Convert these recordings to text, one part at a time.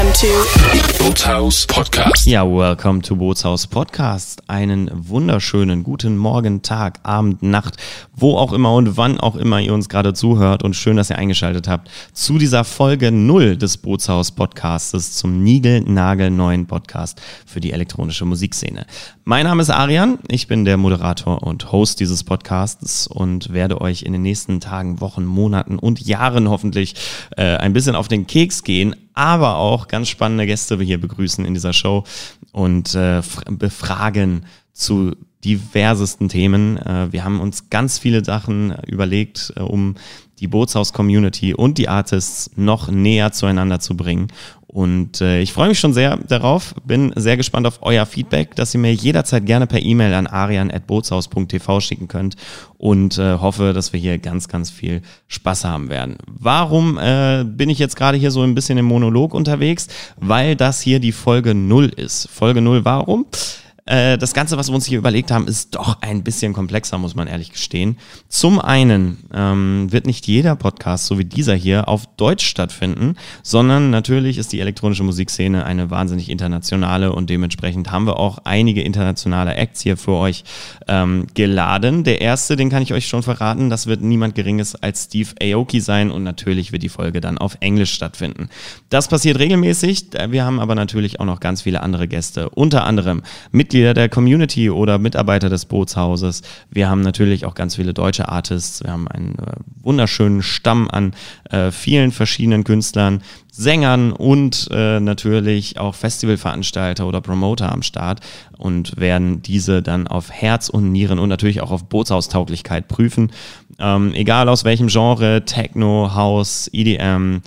Welcome to Bootshaus Podcast. Ja, welcome to Bootshaus Podcast. Einen wunderschönen guten Morgen, Tag, Abend, Nacht, wo auch immer und wann auch immer ihr uns gerade zuhört und schön, dass ihr eingeschaltet habt zu dieser Folge 0 des Bootshaus Podcastes zum Nigel-Nagel-neuen Podcast für die elektronische Musikszene. Mein Name ist Arian, ich bin der Moderator und Host dieses Podcasts und werde euch in den nächsten Tagen, Wochen, Monaten und Jahren hoffentlich äh, ein bisschen auf den Keks gehen, aber auch ganz spannende Gäste hier begrüßen in dieser Show und äh, befragen zu diversesten Themen. Äh, wir haben uns ganz viele Sachen überlegt, äh, um die Bootshaus-Community und die Artists noch näher zueinander zu bringen. Und äh, ich freue mich schon sehr darauf, bin sehr gespannt auf euer Feedback, dass ihr mir jederzeit gerne per E-Mail an arian.bootshaus.tv schicken könnt und äh, hoffe, dass wir hier ganz, ganz viel Spaß haben werden. Warum äh, bin ich jetzt gerade hier so ein bisschen im Monolog unterwegs? Weil das hier die Folge 0 ist. Folge 0, warum? Äh, das Ganze, was wir uns hier überlegt haben, ist doch ein bisschen komplexer, muss man ehrlich gestehen. Zum einen ähm, wird nicht jeder Podcast, so wie dieser hier, auf Deutsch stattfinden, sondern natürlich ist die elektronische Musikszene eine wahnsinnig internationale und dementsprechend haben wir auch einige internationale Acts hier für euch ähm, geladen. Der erste, den kann ich euch schon verraten, das wird niemand Geringes als Steve Aoki sein und natürlich wird die Folge dann auf Englisch stattfinden. Das passiert regelmäßig. Wir haben aber natürlich auch noch ganz viele andere Gäste, unter anderem Mitglieder Mitglieder der Community oder Mitarbeiter des Bootshauses. Wir haben natürlich auch ganz viele deutsche Artists. Wir haben einen äh, wunderschönen Stamm an äh, vielen verschiedenen Künstlern, Sängern und äh, natürlich auch Festivalveranstalter oder Promoter am Start und werden diese dann auf Herz und Nieren und natürlich auch auf Bootsaustauglichkeit prüfen. Ähm, egal aus welchem Genre, Techno, House, EDM,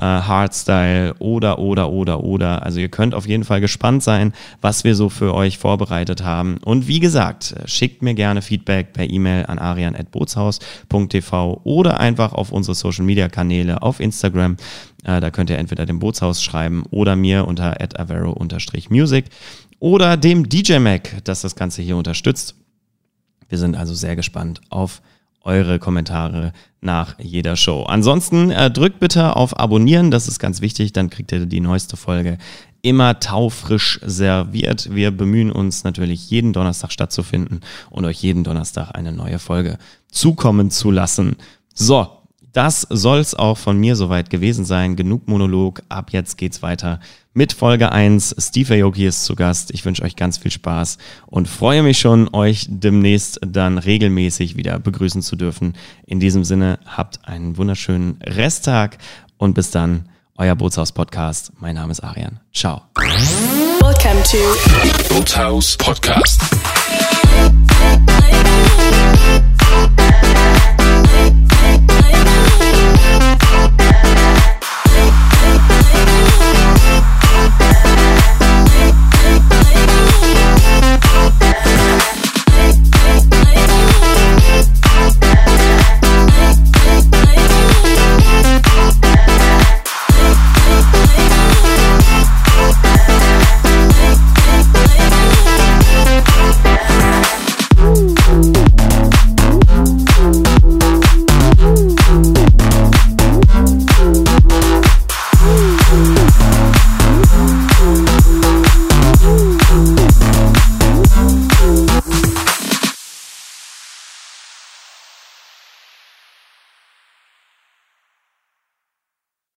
äh, Hardstyle oder, oder, oder, oder. Also ihr könnt auf jeden Fall gespannt sein, was wir so für euch vorbereitet haben. Und wie gesagt, schickt mir gerne Feedback per E-Mail an arian.bootshaus.tv oder einfach auf unsere Social Media Kanäle auf Instagram. Äh, da könnt ihr entweder dem Bootshaus schreiben oder mir unter avero-music oder dem DJ Mac, das das Ganze hier unterstützt. Wir sind also sehr gespannt auf eure Kommentare nach jeder Show. Ansonsten äh, drückt bitte auf Abonnieren, das ist ganz wichtig, dann kriegt ihr die neueste Folge immer taufrisch serviert. Wir bemühen uns natürlich jeden Donnerstag stattzufinden und euch jeden Donnerstag eine neue Folge zukommen zu lassen. So, das soll's auch von mir soweit gewesen sein. Genug Monolog. Ab jetzt geht's weiter mit Folge 1. Steve Aoki ist zu Gast. Ich wünsche euch ganz viel Spaß und freue mich schon, euch demnächst dann regelmäßig wieder begrüßen zu dürfen. In diesem Sinne, habt einen wunderschönen Resttag und bis dann, euer Bootshaus-Podcast. Mein Name ist Arian. Ciao. Welcome to Bootshaus Podcast.